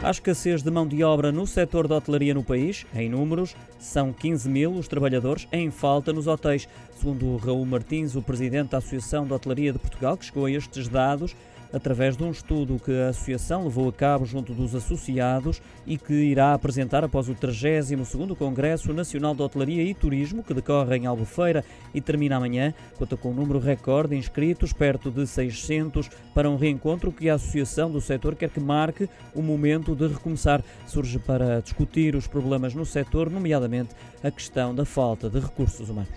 Há escassez de mão de obra no setor da hotelaria no país. Em números, são 15 mil os trabalhadores em falta nos hotéis. Segundo Raul Martins, o presidente da Associação de Hotelaria de Portugal, que chegou a estes dados, através de um estudo que a Associação levou a cabo junto dos associados e que irá apresentar após o 32º Congresso Nacional de Hotelaria e Turismo, que decorre em Albufeira e termina amanhã, conta com um número recorde de inscritos, perto de 600, para um reencontro que a Associação do setor quer que marque o momento de recomeçar. Surge para discutir os problemas no setor, nomeadamente a questão da falta de recursos humanos.